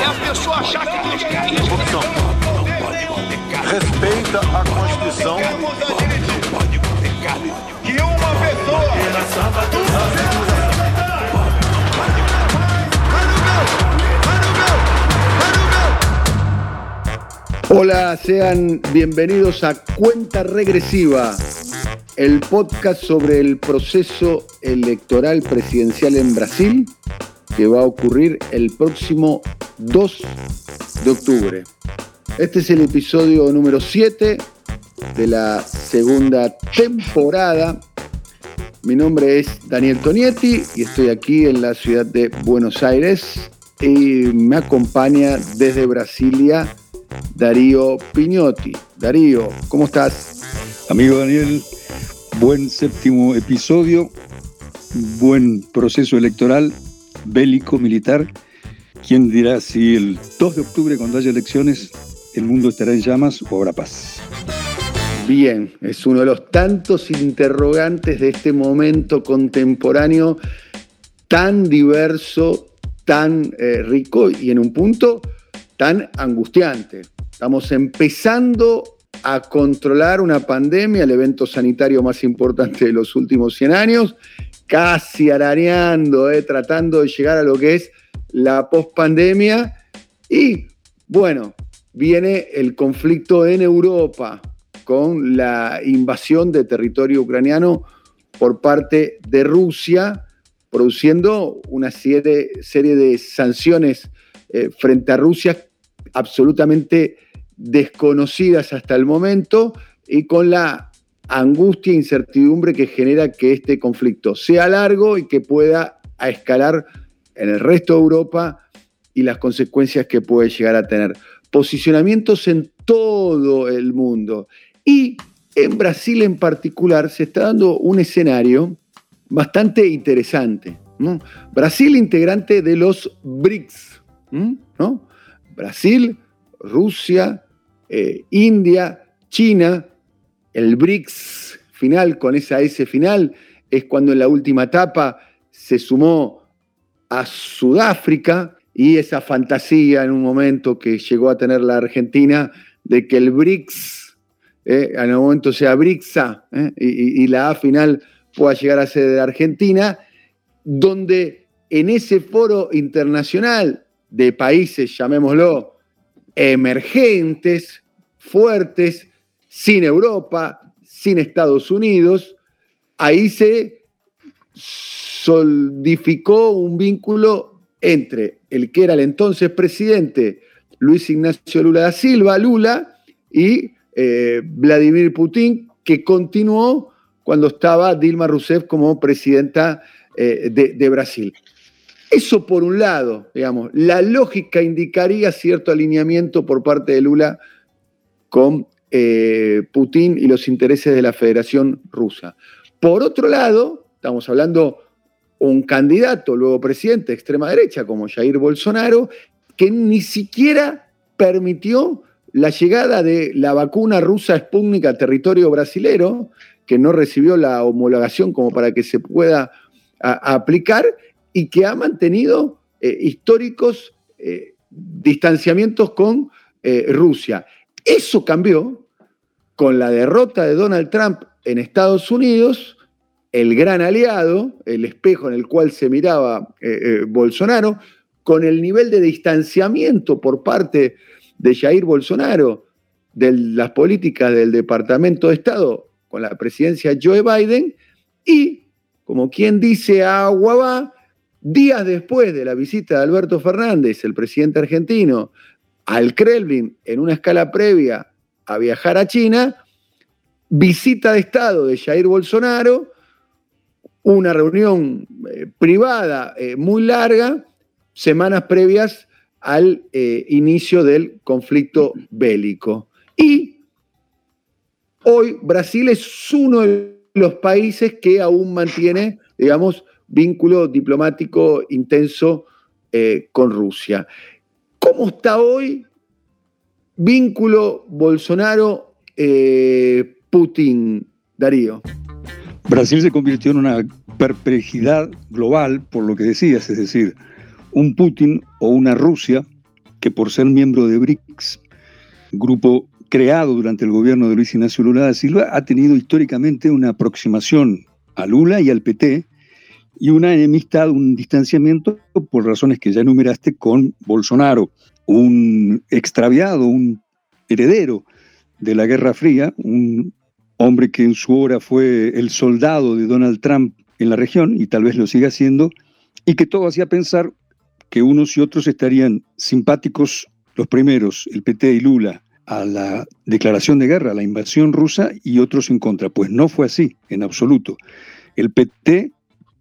É a pessoa achar que quer isso. Corrupção. Respeita a Constituição. que uma pessoa. Hola, sean bienvenidos a Cuenta Regresiva, el podcast sobre el proceso electoral presidencial en Brasil que va a ocurrir el próximo 2 de octubre. Este es el episodio número 7 de la segunda temporada. Mi nombre es Daniel Tonietti y estoy aquí en la ciudad de Buenos Aires y me acompaña desde Brasilia Darío Piñotti. Darío, ¿cómo estás? Amigo Daniel, buen séptimo episodio, buen proceso electoral, bélico, militar. ¿Quién dirá si el 2 de octubre, cuando haya elecciones, el mundo estará en llamas o habrá paz? Bien, es uno de los tantos interrogantes de este momento contemporáneo tan diverso, tan eh, rico y en un punto tan angustiante. Estamos empezando a controlar una pandemia, el evento sanitario más importante de los últimos 100 años, casi arañando, eh, tratando de llegar a lo que es la pospandemia. Y bueno, viene el conflicto en Europa con la invasión de territorio ucraniano por parte de Rusia, produciendo una serie, de sanciones eh, frente a Rusia absolutamente desconocidas hasta el momento y con la angustia e incertidumbre que genera que este conflicto sea largo y que pueda escalar en el resto de Europa y las consecuencias que puede llegar a tener. Posicionamientos en todo el mundo. Y en Brasil en particular se está dando un escenario bastante interesante. Brasil integrante de los BRICS. ¿no? Brasil, Rusia, eh, India, China, el BRICS final con esa S final es cuando en la última etapa se sumó a Sudáfrica y esa fantasía en un momento que llegó a tener la Argentina de que el BRICS eh, en el momento sea BRICSA eh, y, y la A final pueda llegar a ser de Argentina, donde en ese foro internacional de países, llamémoslo, emergentes, fuertes, sin Europa, sin Estados Unidos, ahí se solidificó un vínculo entre el que era el entonces presidente Luis Ignacio Lula da Silva, Lula, y eh, Vladimir Putin, que continuó cuando estaba Dilma Rousseff como presidenta eh, de, de Brasil. Eso por un lado, digamos, la lógica indicaría cierto alineamiento por parte de Lula con eh, Putin y los intereses de la Federación Rusa. Por otro lado, estamos hablando un candidato, luego presidente de extrema derecha como Jair Bolsonaro, que ni siquiera permitió la llegada de la vacuna rusa Sputnik a territorio brasilero, que no recibió la homologación como para que se pueda aplicar y que ha mantenido eh, históricos eh, distanciamientos con Rusia. Eso cambió con la derrota de Donald Trump en Estados Unidos, el gran aliado, el espejo en el cual se miraba Bolsonaro, con el nivel de distanciamiento por parte de Jair Bolsonaro de las políticas del Departamento de Estado con la presidencia Joe Biden y, como quien dice agua va, días después de la visita de Alberto Fernández, el presidente argentino, al Kremlin en una escala previa a viajar a China, visita de Estado de Jair Bolsonaro, una reunión eh, privada eh, muy larga, semanas previas al eh, inicio del conflicto bélico. Y hoy Brasil es uno de los países que aún mantiene, digamos, vínculo diplomático intenso con Rusia. ¿Cómo está hoy vínculo Bolsonaro-Putin, eh, Darío? Brasil se convirtió en una perplejidad global, por lo que decías, es decir, un Putin o una Rusia que por ser miembro de BRICS, grupo creado durante el gobierno de Luis Ignacio Lula da Silva, ha tenido históricamente una aproximación a Lula y al PT y una enemistad, un distanciamiento por razones que ya enumeraste con Bolsonaro, un extraviado, un heredero de la Guerra Fría, un hombre que en su hora fue el soldado de Donald Trump en la región y tal vez lo siga siendo, y que todo hacía pensar que unos y otros estarían simpáticos, los primeros, el PT y Lula, a la declaración de guerra, a la invasión rusa, y otros en contra. Pues no fue así, en absoluto. El PT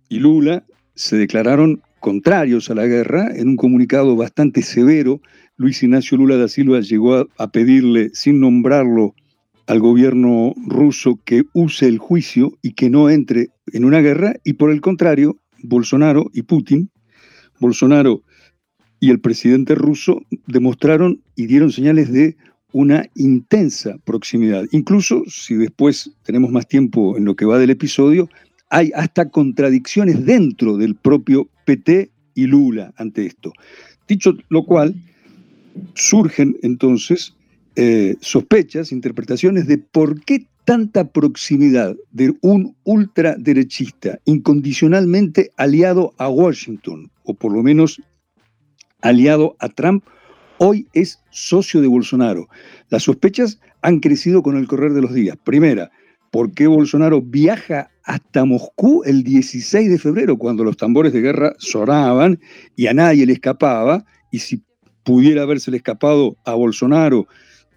y Lula se declararon contrarios a la guerra en un comunicado bastante severo. Luis Ignacio Lula da Silva llegó a, pedirle, sin nombrarlo, al gobierno ruso que use el juicio y que no entre en una guerra, y por el contrario, Bolsonaro y Putin Bolsonaro y el presidente ruso demostraron y dieron señales de una intensa proximidad. Incluso si después tenemos más tiempo en lo que va del episodio, hay hasta contradicciones dentro del propio PT y Lula ante esto. Dicho lo cual, surgen entonces eh, sospechas, interpretaciones de por qué tanta proximidad de un ultraderechista incondicionalmente aliado a Washington, o por lo menos aliado a Trump, hoy es socio de Bolsonaro. Las sospechas han crecido con el correr de los días. Primera, ¿por qué Bolsonaro viaja hasta Moscú el 16 de febrero, cuando los tambores de guerra sonaban y a nadie le escapaba? Y si pudiera habérsele escapado a Bolsonaro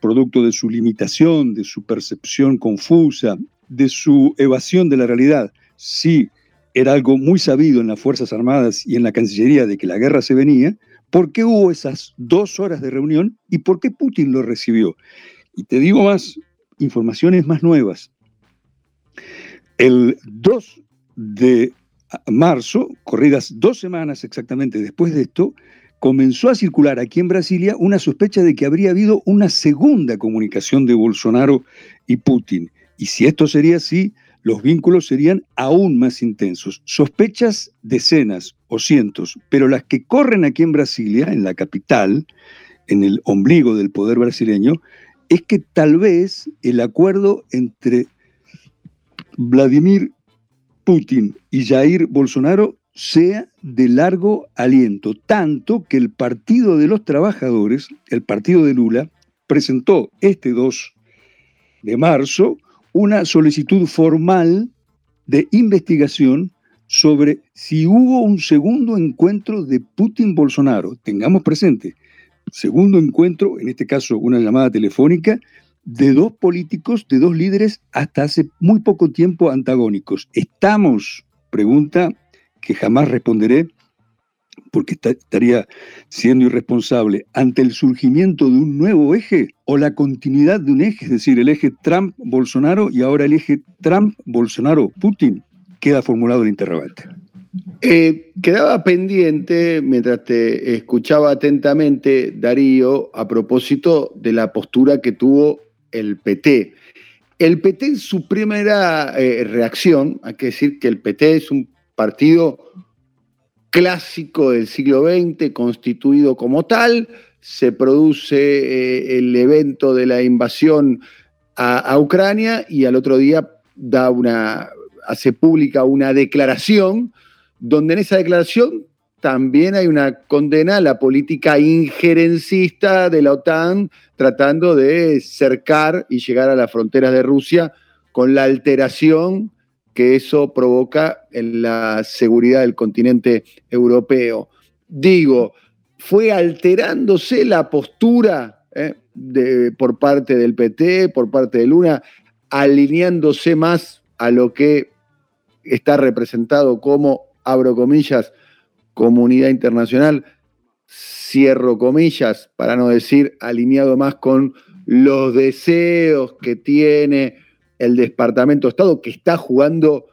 producto de su limitación, de su percepción confusa, de su evasión de la realidad. Sí, era algo muy sabido en las Fuerzas Armadas y en la Cancillería de que la guerra se venía, ¿por qué hubo esas dos horas de reunión y por qué Putin lo recibió? Y te digo más, informaciones más nuevas. El 2 de marzo, corridas dos semanas exactamente después de esto, comenzó a circular aquí en Brasilia una sospecha de que habría habido una segunda comunicación de Bolsonaro y Putin. Y si esto sería así, los vínculos serían aún más intensos. Sospechas decenas o cientos, pero las que corren aquí en Brasilia, en la capital, en el ombligo del poder brasileño, es que tal vez el acuerdo entre Vladimir Putin y Jair Bolsonaro sea de largo aliento, tanto que el Partido de los Trabajadores, el partido de Lula, presentó este 2 de marzo una solicitud formal de investigación sobre si hubo un segundo encuentro de Putin-Bolsonaro. Tengamos presente, segundo encuentro, en este caso una llamada telefónica, de dos políticos, de dos líderes hasta hace muy poco tiempo antagónicos. ¿Estamos, pregunta que jamás responderé porque estaría siendo irresponsable ante el surgimiento de un nuevo eje o la continuidad de un eje, es decir, el eje Trump-Bolsonaro y ahora el eje Trump-Bolsonaro-Putin. Queda formulado el interrogante. Eh, quedaba pendiente, mientras te escuchaba atentamente, Darío, a propósito de la postura que tuvo el PT. El PT en su primera eh, reacción, hay que decir que el PT es un partido clásico del siglo XX, constituido como tal, se produce eh, el evento de la invasión a, Ucrania y al otro día da una, hace pública una declaración, donde en esa declaración también hay una condena a la política injerencista de la OTAN, tratando de cercar y llegar a las fronteras de Rusia con la alteración que eso provoca en la seguridad del continente europeo. Digo, fue alterándose la postura eh, por parte del PT, por parte de Luna, alineándose más a lo que está representado como, abro comillas, comunidad internacional. cierro comillas, para no decir alineado más con los deseos que tiene el Departamento de Estado, que está jugando,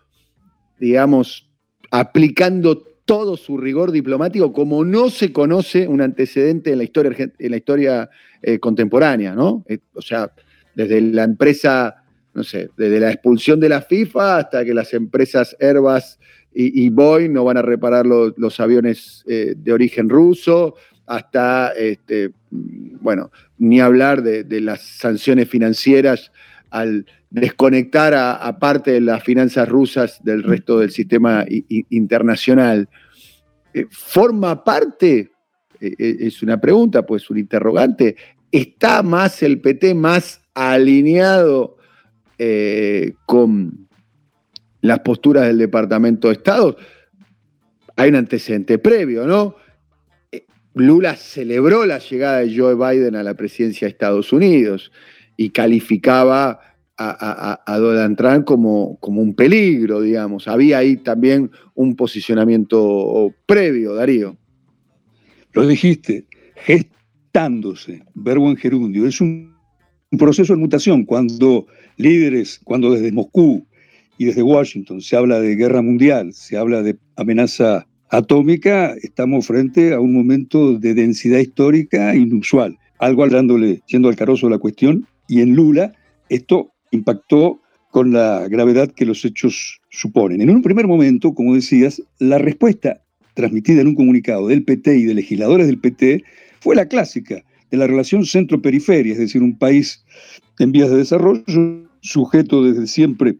digamos, aplicando todo su rigor diplomático como no se conoce un antecedente en la historia, en la historia eh, contemporánea, ¿no? Eh, o sea, desde la empresa, no sé, desde la expulsión de la FIFA hasta que las empresas Airbus y, Boeing no van a reparar los aviones eh, de origen ruso, hasta, este, bueno, ni hablar de, las sanciones financieras al desconectar a, parte de las finanzas rusas del resto del sistema internacional. Eh, ¿Forma parte? Eh, es una pregunta, pues un interrogante. ¿Está más el PT más alineado con las posturas del Departamento de Estado? Hay un antecedente previo, ¿no? Lula celebró la llegada de Joe Biden a la presidencia de Estados Unidos y calificaba a, Donald Trump como, como, un peligro, digamos. Había ahí también un posicionamiento previo, Darío. Lo dijiste, gestándose, verbo en gerundio. Es un proceso de mutación cuando líderes, cuando desde Moscú y desde Washington se habla de guerra mundial, se habla de amenaza atómica, estamos frente a un momento de densidad histórica inusual. Algo hablándole, siendo alcaroso la cuestión, y en Lula esto impactó con la gravedad que los hechos suponen. En un primer momento, como decías, la respuesta transmitida en un comunicado del PT y de legisladores del PT fue la clásica de la relación centro-periferia, es decir, un país en vías de desarrollo, sujeto desde siempre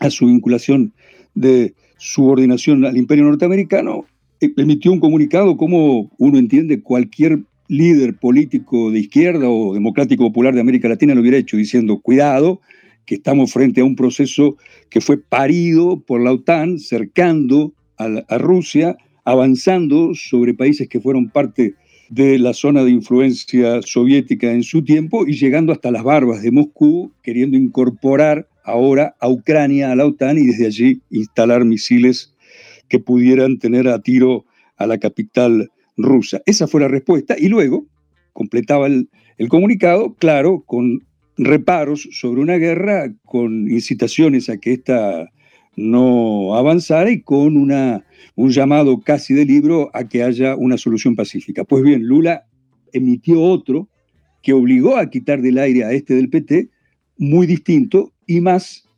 a su vinculación de subordinación al imperio norteamericano, eh, emitió un comunicado como uno entiende cualquier líder político de izquierda o democrático popular de América Latina lo hubiera hecho, diciendo, cuidado, que estamos frente a un proceso que fue parido por la OTAN, cercando a, Rusia, avanzando sobre países que fueron parte de la zona de influencia soviética en su tiempo y llegando hasta las barbas de Moscú, queriendo incorporar ahora a Ucrania, a la OTAN y desde allí instalar misiles que pudieran tener a tiro a la capital rusa. Esa fue la respuesta y luego completaba el, comunicado, claro, con reparos sobre una guerra, con incitaciones a que ésta no avanzara y con una, un llamado casi de libro a que haya una solución pacífica. Pues bien, Lula emitió otro que obligó a quitar del aire a este del PT, muy distinto y más,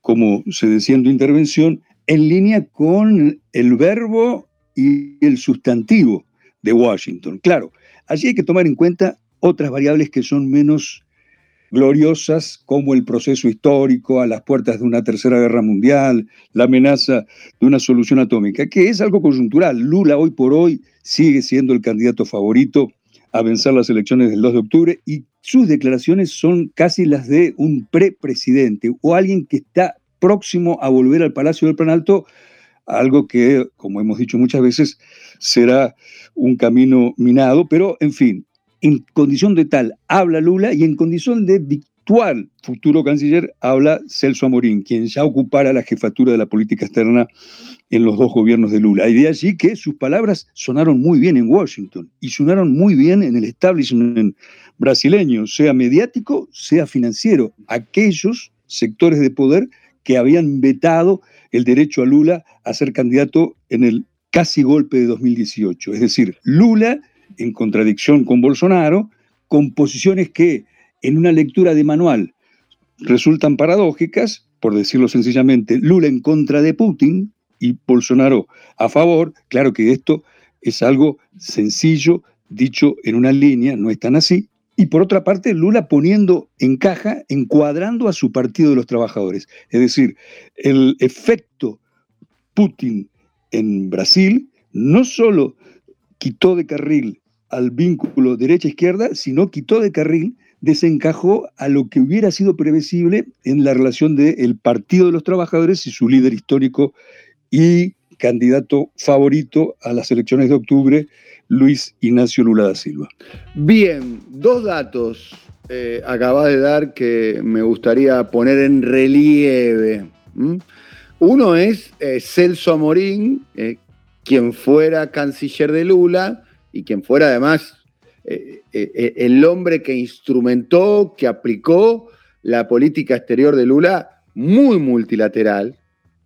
como se decía en tu intervención, en línea con el verbo y el sustantivo de Washington. Claro, allí hay que tomar en cuenta otras variables que son menos gloriosas, como el proceso histórico a las puertas de una tercera guerra mundial, la amenaza de una solución atómica, que es algo coyuntural. Lula hoy por hoy sigue siendo el candidato favorito a vencer las elecciones del 2 de octubre y sus declaraciones son casi las de un prepresidente o alguien que está próximo a volver al Palacio del Planalto, algo que, como hemos dicho muchas veces, será un camino minado, pero en fin, en condición de tal habla Lula y en condición de virtual futuro canciller habla Celso Amorín, quien ya ocupara la jefatura de la política externa en los dos gobiernos de Lula. Y de allí que sus palabras sonaron muy bien en Washington y sonaron muy bien en el establishment brasileño, sea mediático, sea financiero, aquellos sectores de poder que habían vetado el derecho a Lula a ser candidato en el casi golpe de 2018. Es decir, Lula, en contradicción con Bolsonaro, con posiciones que en una lectura de manual resultan paradójicas, por decirlo sencillamente, Lula en contra de Putin y Bolsonaro a favor, claro que esto es algo sencillo, dicho en una línea, no es tan así, y por otra parte, Lula poniendo en caja, encuadrando a su Partido de los Trabajadores. Es decir, el efecto Putin en Brasil no solo quitó de carril al vínculo derecha-izquierda, sino quitó de carril, desencajó a lo que hubiera sido previsible en la relación del Partido de los Trabajadores y su líder histórico y candidato favorito a las elecciones de octubre, Luis Ignacio Lula da Silva. Bien, dos datos eh, acabas de dar que me gustaría poner en relieve. Uno es eh, Celso Amorín, eh, quien fuera canciller de Lula y quien fuera además eh, eh, el hombre que instrumentó, que aplicó la política exterior de Lula muy multilateral,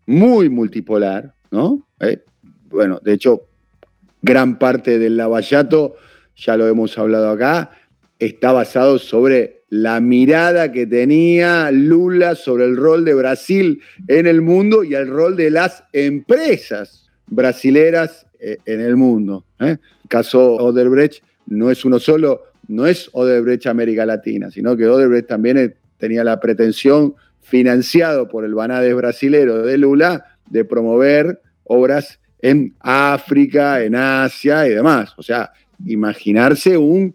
muy multipolar, ¿no? bueno, de hecho, gran parte del lavallato, ya lo hemos hablado acá, está basado sobre la mirada que tenía Lula sobre el rol de Brasil en el mundo y el rol de las empresas brasileras eh, en el mundo. ¿eh? Caso Odebrecht no es uno solo, no es Odebrecht América Latina, sino que Odebrecht también tenía la pretensión, financiado por el Banades brasilero de Lula, de promover obras en África, en Asia y demás. O sea, imaginarse un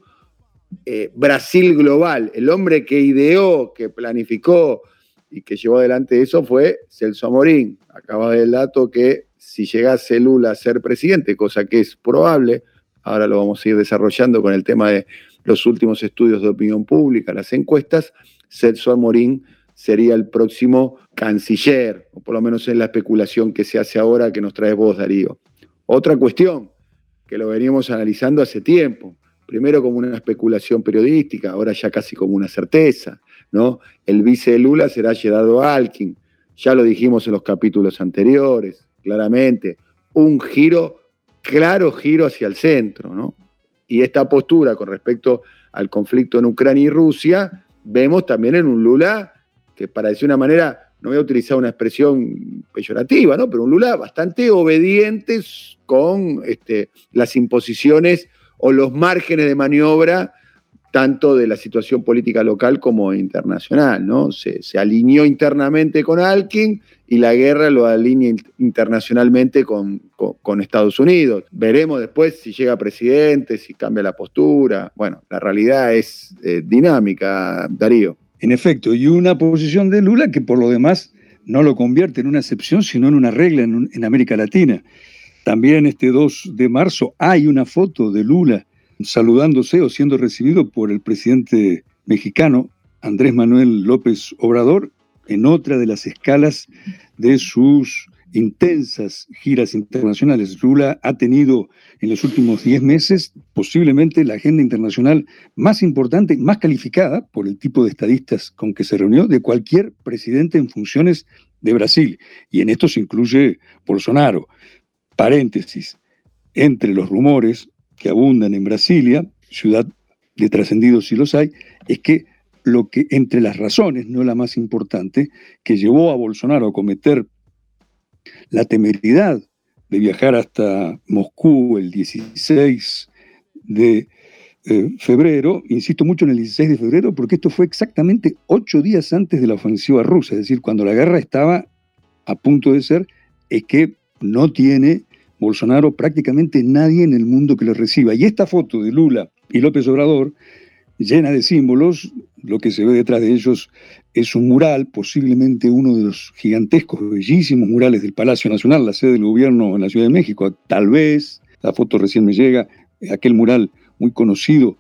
eh, Brasil global. El hombre que ideó, que planificó y que llevó adelante eso fue Celso Amorín. Acaba del dato que si llegase Lula a ser presidente, cosa que es probable, ahora lo vamos a ir desarrollando con el tema de los últimos estudios de opinión pública, las encuestas, Celso Amorín sería el próximo canciller, o por lo menos es la especulación que se hace ahora que nos trae vos, Darío. Otra cuestión, que lo veníamos analizando hace tiempo, primero como una especulación periodística, ahora ya casi como una certeza, ¿no? El vice de Lula será Gerardo Alkin, ya lo dijimos en los capítulos anteriores, claramente, un giro, claro giro hacia el centro, ¿no? Y esta postura con respecto al conflicto en Ucrania y Rusia, vemos también en un Lula que para decir una manera, no voy a utilizar una expresión peyorativa, ¿no? Pero un Lula bastante obediente con este, las imposiciones o los márgenes de maniobra tanto de la situación política local como internacional, ¿no? Se, alineó internamente con Alkin y la guerra lo alinea internacionalmente con, Estados Unidos. Veremos después si llega presidente, si cambia la postura. Bueno, la realidad es eh, dinámica, Darío. En efecto, y una posición de Lula que por lo demás no lo convierte en una excepción, sino en una regla en, en América Latina. También este 2 de marzo hay una foto de Lula saludándose o siendo recibido por el presidente mexicano Andrés Manuel López Obrador en otra de las escalas de sus intensas giras internacionales. Lula ha tenido en los últimos 10 meses posiblemente la agenda internacional más importante, más calificada por el tipo de estadistas con que se reunió de cualquier presidente en funciones de Brasil. Y en esto se incluye Bolsonaro. Paréntesis, entre los rumores que abundan en Brasilia, ciudad de trascendidos si los hay, es que lo que entre las razones, no la más importante, que llevó a Bolsonaro a cometer la temeridad de viajar hasta Moscú el 16 de eh, febrero, insisto mucho en el 16 de febrero, porque esto fue exactamente ocho días antes de la ofensiva rusa, es decir, cuando la guerra estaba a punto de ser, es que no tiene Bolsonaro prácticamente nadie en el mundo que lo reciba. Y esta foto de Lula y López Obrador, llena de símbolos, lo que se ve detrás de ellos es un mural, posiblemente uno de los gigantescos, bellísimos murales del Palacio Nacional, la sede del gobierno en la Ciudad de México. Tal vez, la foto recién me llega, aquel mural muy conocido,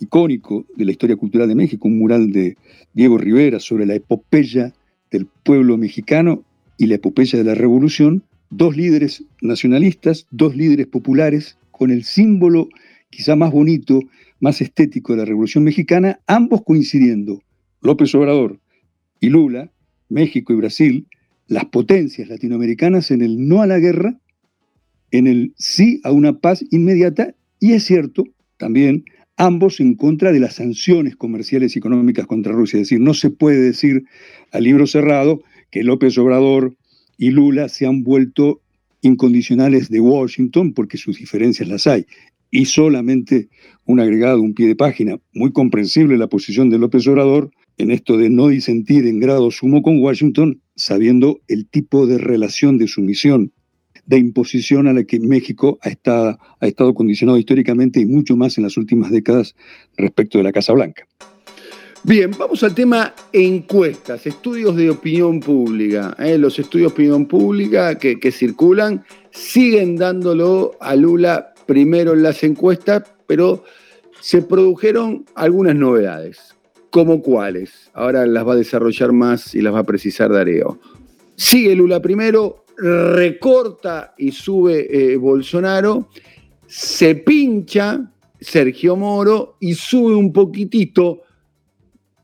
icónico de la historia cultural de México, un mural de Diego Rivera sobre la epopeya del pueblo mexicano y la epopeya de la revolución, dos líderes nacionalistas, dos líderes populares, con el símbolo quizá más bonito, más estético de la Revolución Mexicana, ambos coincidiendo, López Obrador y Lula, México y Brasil, las potencias latinoamericanas en el no a la guerra, en el sí a una paz inmediata, y es cierto, también, ambos en contra de las sanciones comerciales y económicas contra Rusia. Es decir, no se puede decir a libro cerrado que López Obrador y Lula se han vuelto incondicionales de Washington porque sus diferencias las hay. Y solamente un agregado, un pie de página, muy comprensible la posición de López Obrador en esto de no disentir en grado sumo con Washington, sabiendo el tipo de relación de sumisión, de imposición a la que México ha estado, ha estado condicionado históricamente y mucho más en las últimas décadas respecto de la Casa Blanca. Bien, vamos al tema encuestas, estudios de opinión pública. ¿eh? Los estudios de opinión pública que, circulan siguen dándolo a Lula primero en las encuestas, pero se produjeron algunas novedades. ¿Como cuáles? Ahora las va a desarrollar más y las va a precisar Darío. Sigue Lula primero, recorta y sube eh, Bolsonaro Se pincha Sergio Moro y sube un poquitito,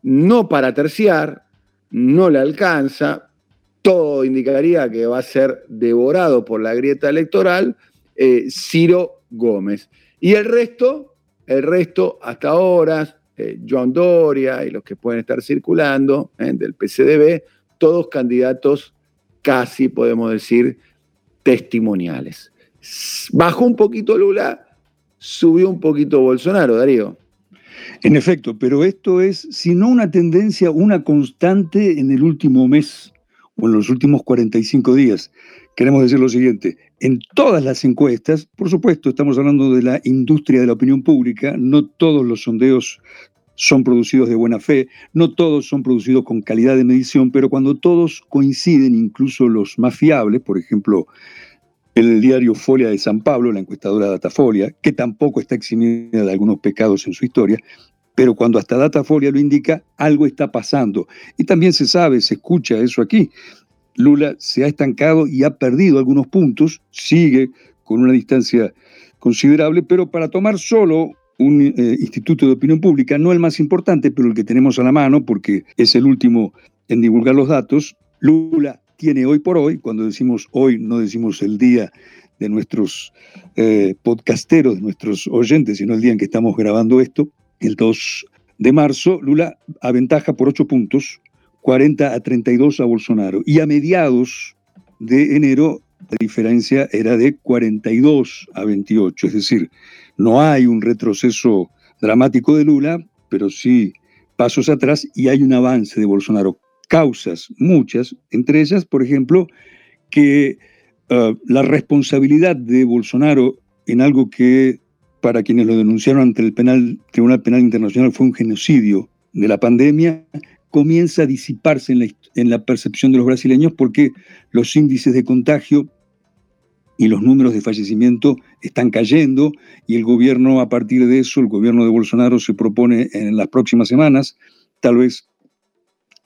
no para terciar, no le alcanza, todo indicaría que va a ser devorado por la grieta electoral, eh, Ciro Gómez. Y el resto, el resto hasta ahora, eh, Doria y los que pueden estar circulando eh, del PCDB, todos candidatos casi, podemos decir, testimoniales. Bajó un poquito Lula, subió un poquito Bolsonaro, Darío. En efecto, pero esto es, si no una tendencia, una constante en el último mes o en los últimos 45 días. Queremos decir lo siguiente, en todas las encuestas, por supuesto, estamos hablando de la industria de la opinión pública, no todos los sondeos son producidos de buena fe, no todos son producidos con calidad de medición, pero cuando todos coinciden, incluso los más fiables, por ejemplo, el diario Folia de San Pablo, la encuestadora Datafolia, que tampoco está eximida de algunos pecados en su historia, pero cuando hasta Datafolia lo indica, algo está pasando. Y también se sabe, se escucha eso aquí. Lula se ha estancado y ha perdido algunos puntos, sigue con una distancia considerable, pero para tomar solo un eh, instituto de opinión pública, no el más importante, pero el que tenemos a la mano, porque es el último en divulgar los datos, Lula tiene hoy por hoy, cuando decimos hoy, no decimos el día de nuestros eh, podcasteros, de nuestros oyentes, sino el día en que estamos grabando esto, el 2 de marzo, Lula aventaja por 8 puntos, 40 a 32 a Bolsonaro. Y a mediados de enero, la diferencia era de 42 a 28, es decir, no hay un retroceso dramático de Lula, pero sí pasos atrás y hay un avance de Bolsonaro. Causas, muchas, entre ellas, por ejemplo, que uh, la responsabilidad de Bolsonaro en algo que para quienes lo denunciaron ante el penal, Tribunal Penal Internacional fue un genocidio de la pandemia, comienza a disiparse en la, en la percepción de los brasileños porque los índices de contagio y los números de fallecimiento están cayendo y el gobierno a partir de eso, el gobierno de Bolsonaro se propone en las próximas semanas, tal vez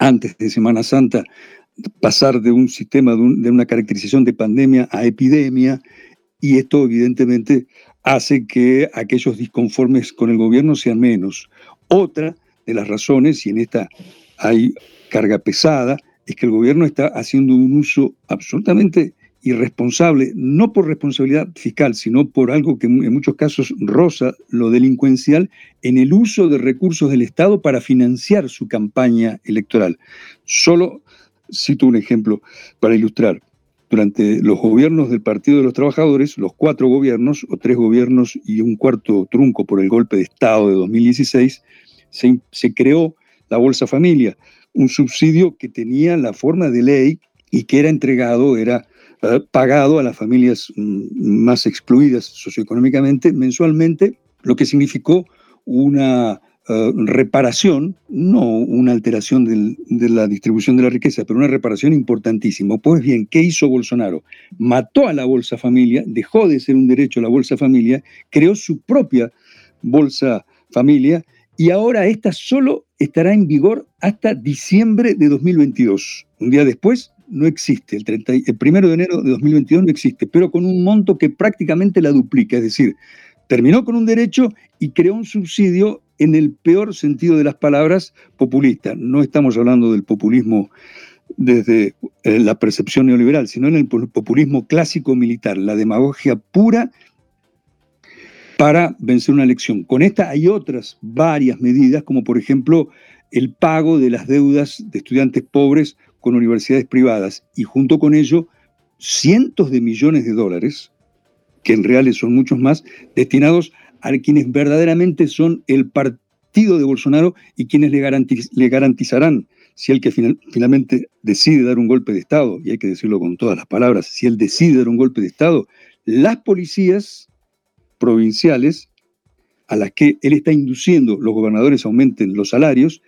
antes de Semana Santa, pasar de un sistema, de, una caracterización de pandemia a epidemia y esto evidentemente hace que aquellos disconformes con el gobierno sean menos. Otra de las razones, y en esta hay carga pesada, es que el gobierno está haciendo un uso absolutamente irresponsable, no por responsabilidad fiscal, sino por algo que en muchos casos roza lo delincuencial, en el uso de recursos del Estado para financiar su campaña electoral. Solo cito un ejemplo para ilustrar. Durante los gobiernos del Partido de los Trabajadores, los cuatro gobiernos, o tres gobiernos y un cuarto trunco por el golpe de Estado de 2016, se, se creó la Bolsa Familia, un subsidio que tenía la forma de ley y que era entregado, era pagado a las familias mm, más excluidas socioeconómicamente mensualmente, lo que significó una eh, reparación, no una alteración de la distribución de la riqueza, pero una reparación importantísima. Pues bien, ¿qué hizo Bolsonaro? Mató a la Bolsa Familia, dejó de ser un derecho a la Bolsa Familia, creó su propia Bolsa Familia y ahora esta solo estará en vigor hasta diciembre de 2022. Un día después no existe, el, 30, el primero de enero de 2022 no existe, pero con un monto que prácticamente la duplica, es decir, terminó con un derecho y creó un subsidio en el peor sentido de las palabras populista. No estamos hablando del populismo desde eh, la percepción neoliberal, sino en el populismo clásico militar, la demagogia pura para vencer una elección. Con esta hay otras varias medidas, como por ejemplo el pago de las deudas de estudiantes pobres con universidades privadas y junto con ello cientos de millones de dólares, que en reales son muchos más, destinados a quienes verdaderamente son el partido de Bolsonaro y quienes le, le garantizarán, si el que finalmente decide dar un golpe de Estado, y hay que decirlo con todas las palabras, si él decide dar un golpe de Estado, las policías provinciales a las que él está induciendo los gobernadores aumenten los salarios,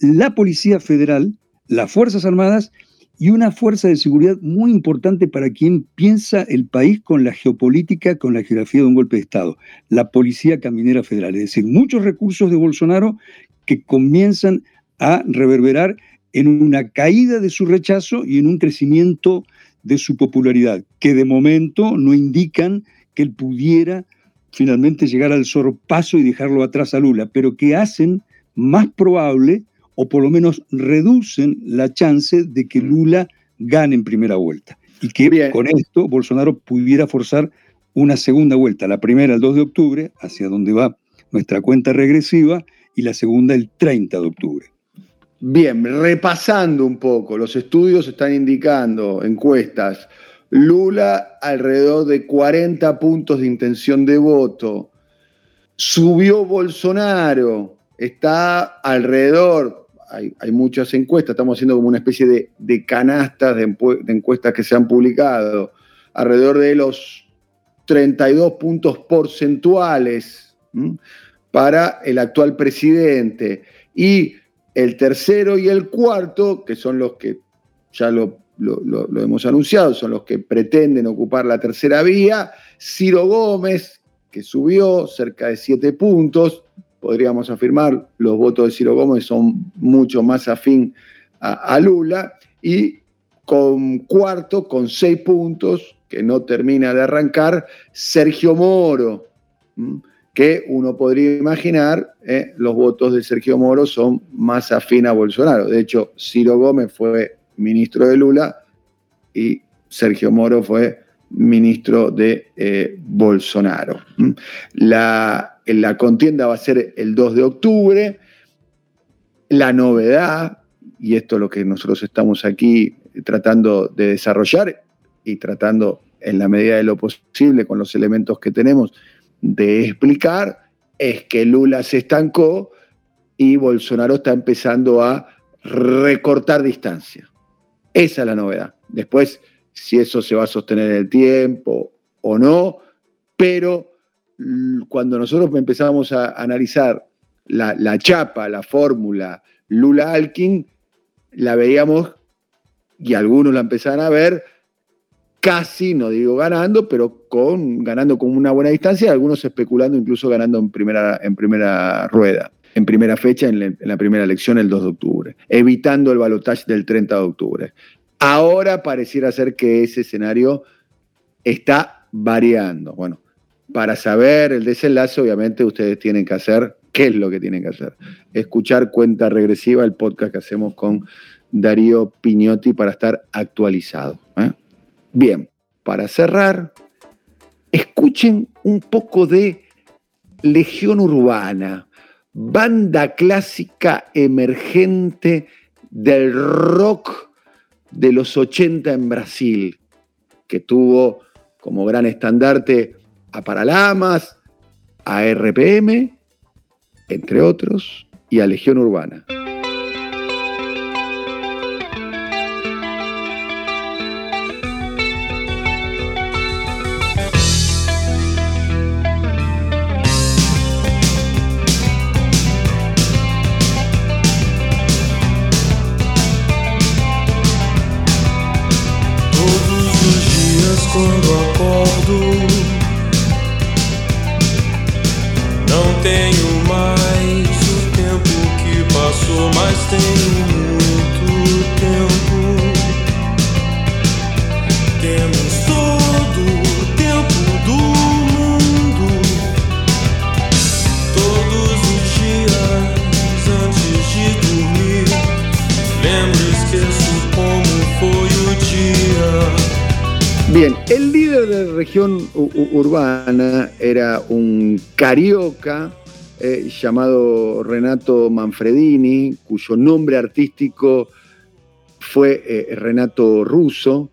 la Policía Federal las Fuerzas Armadas y una fuerza de seguridad muy importante para quien piensa el país con la geopolítica, con la geografía de un golpe de Estado, la Policía Caminera Federal. Es decir, muchos recursos de Bolsonaro que comienzan a reverberar en una caída de su rechazo y en un crecimiento de su popularidad, que de momento no indican que él pudiera finalmente llegar al sorpaso y dejarlo atrás a Lula, pero que hacen más probable o por lo menos reducen la chance de que Lula gane en primera vuelta. Y que con esto Bolsonaro pudiera forzar una segunda vuelta, la primera el 2 de octubre, hacia donde va nuestra cuenta regresiva, y la segunda el 30 de octubre. Bien, repasando un poco, los estudios están indicando, encuestas, Lula alrededor de 40 puntos de intención de voto. Subió Bolsonaro, está alrededor, hay, muchas encuestas, estamos haciendo como una especie de, canastas de, encuestas que se han publicado, alrededor de los 32 puntos porcentuales para el actual presidente. Y el tercero y el cuarto, que son los que ya lo, hemos anunciado, son los que pretenden ocupar la tercera vía, Ciro Gómez, que subió cerca de siete puntos, podríamos afirmar, los votos de Ciro Gómez son mucho más afín a, Lula, y con cuarto, con seis puntos, que no termina de arrancar, Sergio Moro que uno podría imaginar, eh, los votos de Sergio Moro son más afín a Bolsonaro. De hecho, Ciro Gómez fue ministro de Lula y Sergio Moro fue ministro de eh, Bolsonaro. ¿Mm? La, la contienda va a ser el 2 de octubre. La novedad, y esto es lo que nosotros estamos aquí tratando de desarrollar y tratando en la medida de lo posible con los elementos que tenemos, de explicar es que Lula se estancó y Bolsonaro está empezando a recortar distancia. Esa es la novedad. Después, si eso se va a sostener en el tiempo o no, pero cuando nosotros empezamos a analizar la, la chapa, la fórmula Lula-Alkin, la veíamos y algunos la empezaron a ver casi, no digo ganando, pero con, ganando con una buena distancia, algunos especulando incluso ganando en primera, en primera rueda, en primera fecha, en, la primera elección el 2 de octubre, evitando el balotaje del 30 de octubre. Ahora pareciera ser que ese escenario está variando. Bueno, para saber el desenlace, obviamente ustedes tienen que hacer, ¿qué es lo que tienen que hacer? Escuchar Cuenta Regresiva, el podcast que hacemos con Darío Piñotti para estar actualizado. ¿eh? Bien, para cerrar, escuchen un poco de Legión Urbana, banda clásica emergente del rock de los 80 en Brasil, que tuvo como gran estandarte a Paralamas, a RPM, entre otros, y a Legión Urbana. Urbana era un carioca eh, llamado Renato Manfredini, cuyo nombre artístico fue eh, Renato Russo,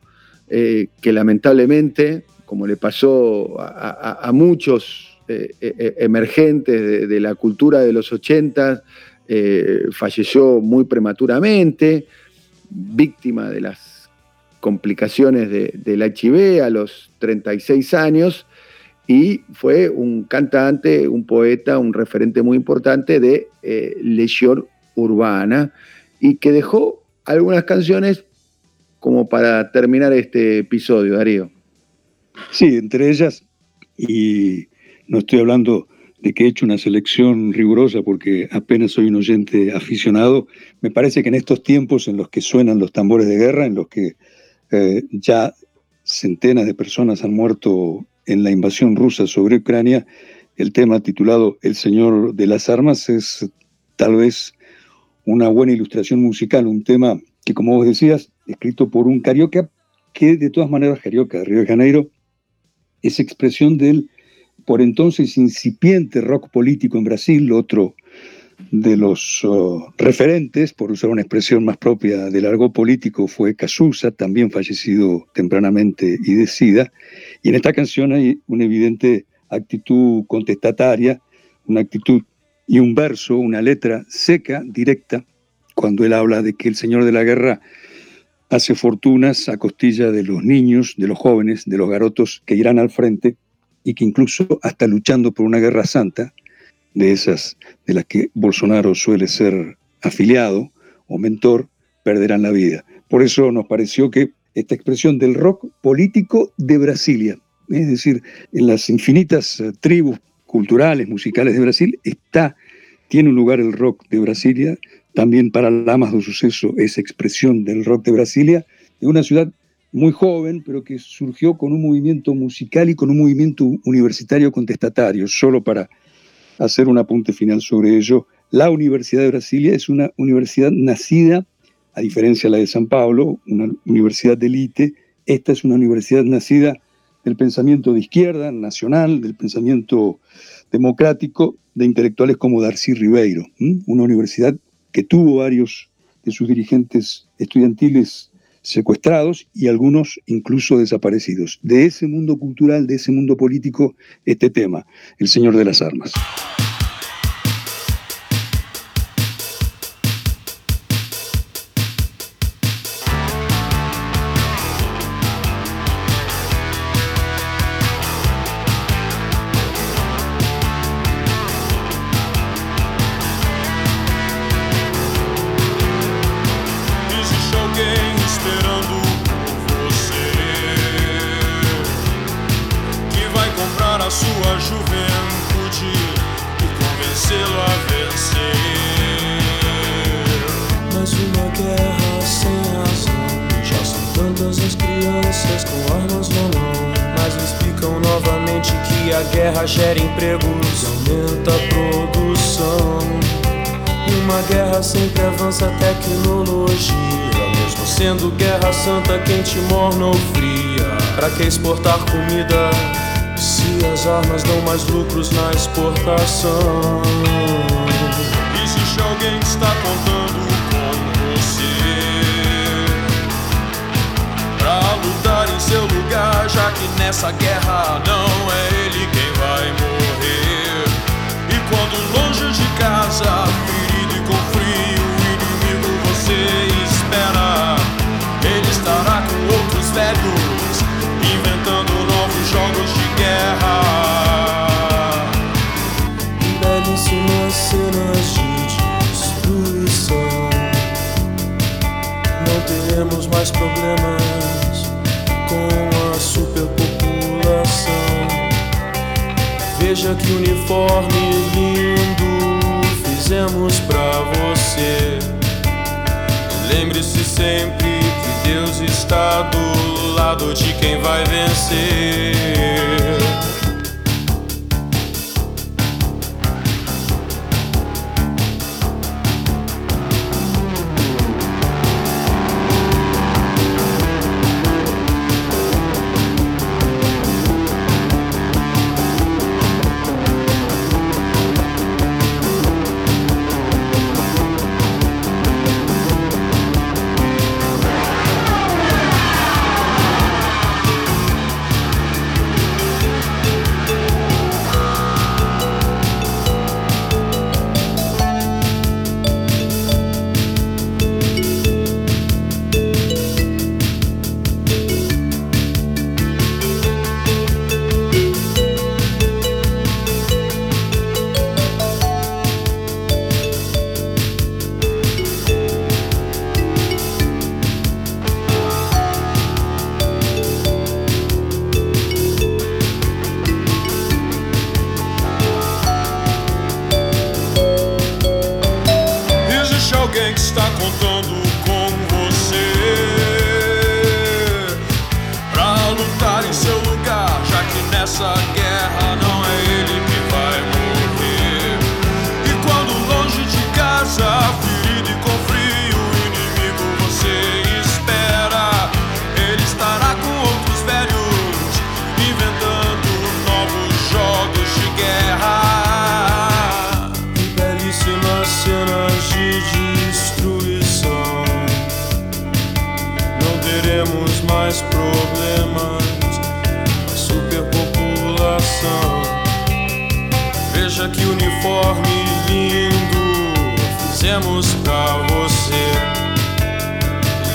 eh, que lamentablemente, como le pasó a, muchos emergentes de, de, la cultura de los 80, falleció muy prematuramente, víctima de las complicaciones de, del HIV a los 36 años y fue un cantante, un poeta, un referente muy importante de eh, Urbana y que dejó algunas canciones como para terminar este episodio, Darío. Sí, entre ellas, y no estoy hablando de que he hecho una selección rigurosa porque apenas soy un oyente aficionado, me parece que en estos tiempos en los que suenan los tambores de guerra, en los que eh, ya centenas de personas han muerto en la invasión rusa sobre Ucrania, el tema titulado El Señor de las Armas es tal vez una buena ilustración musical, un tema que, como vos decías, escrito por un carioca, que de todas maneras, carioca de Río de Janeiro, es expresión del por entonces incipiente rock político en Brasil, otro de los oh, referentes, por usar una expresión más propia del largo político, fue Casusa, también fallecido tempranamente y de SIDA. Y en esta canción hay una evidente actitud contestataria, una actitud y un verso, una letra seca, directa, cuando él habla de que el Señor de la Guerra hace fortunas a costilla de los niños, de los jóvenes, de los garotos que irán al frente y que incluso hasta luchando por una guerra santa, de esas de las que Bolsonaro suele ser afiliado o mentor, perderán la vida. Por eso nos pareció que esta expresión del rock político de Brasilia, es decir, en las infinitas eh, tribus culturales, musicales de Brasil, está, tiene un lugar el rock de Brasilia, también para Lamas do Suceso esa expresión del rock de Brasilia, de una ciudad muy joven, pero que surgió con un movimiento musical y con un movimiento universitario contestatario. Solo para hacer un apunte final sobre ello, la Universidad de Brasilia es una universidad nacida, a diferencia de la de San Pablo, una universidad de élite, esta es una universidad nacida del pensamiento de izquierda, nacional, del pensamiento democrático, de intelectuales como Darcy Ribeiro, una universidad que tuvo varios de sus dirigentes estudiantiles secuestrados y algunos incluso desaparecidos. De ese mundo cultural, de ese mundo político, este tema, el Señor de las Armas. Dão mais lucros na exportação? Existe alguém que está contando com você pra lutar em seu lugar, já que nessa guerra não é ele quem vai morrer. E quando longe de casa, Veja que uniforme lindo fizemos pra você. Lembre-se sempre Deus está do lado de quem vai vencer. Fizemos pra você.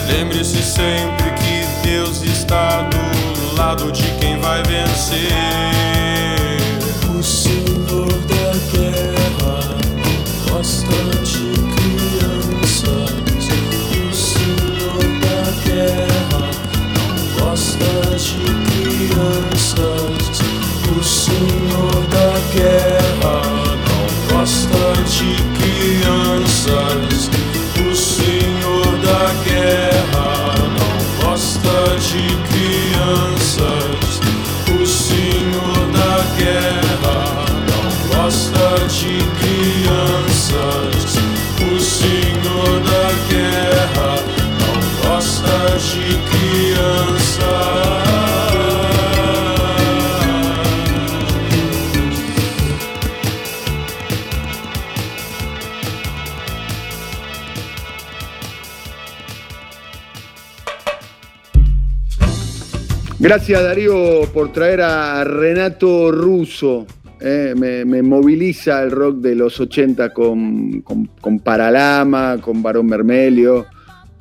Lembre-se sempre que Deus está do lado de quem vai vencer. O Senhor da guerra gosta de crianças. O Senhor da guerra não gosta de crianças. O Senhor da guerra Gracias Darío por traer a Renato Russo. eh, me, me moviliza el rock de los 80 con, con- con Paralama, con Barón Mermelio,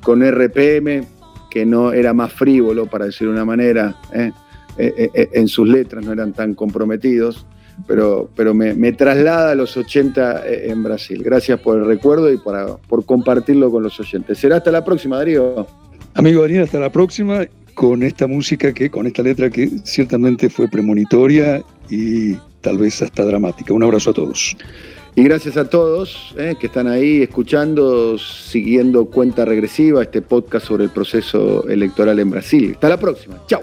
con RPM, que no era más frívolo, para decir de una manera. eh. Eh, eh, en sus letras no eran tan comprometidos, pero, pero me, traslada a los 80 en Brasil. Gracias por el recuerdo y por, por compartirlo con los oyentes. Será hasta la próxima, Darío. Amigo Daniel, hasta la próxima con esta música que, con esta letra que ciertamente fue premonitoria y tal vez hasta dramática. Un abrazo a todos. Y gracias a todos eh, que están ahí escuchando, siguiendo cuenta regresiva, este podcast sobre el proceso electoral en Brasil. Hasta la próxima. Chao.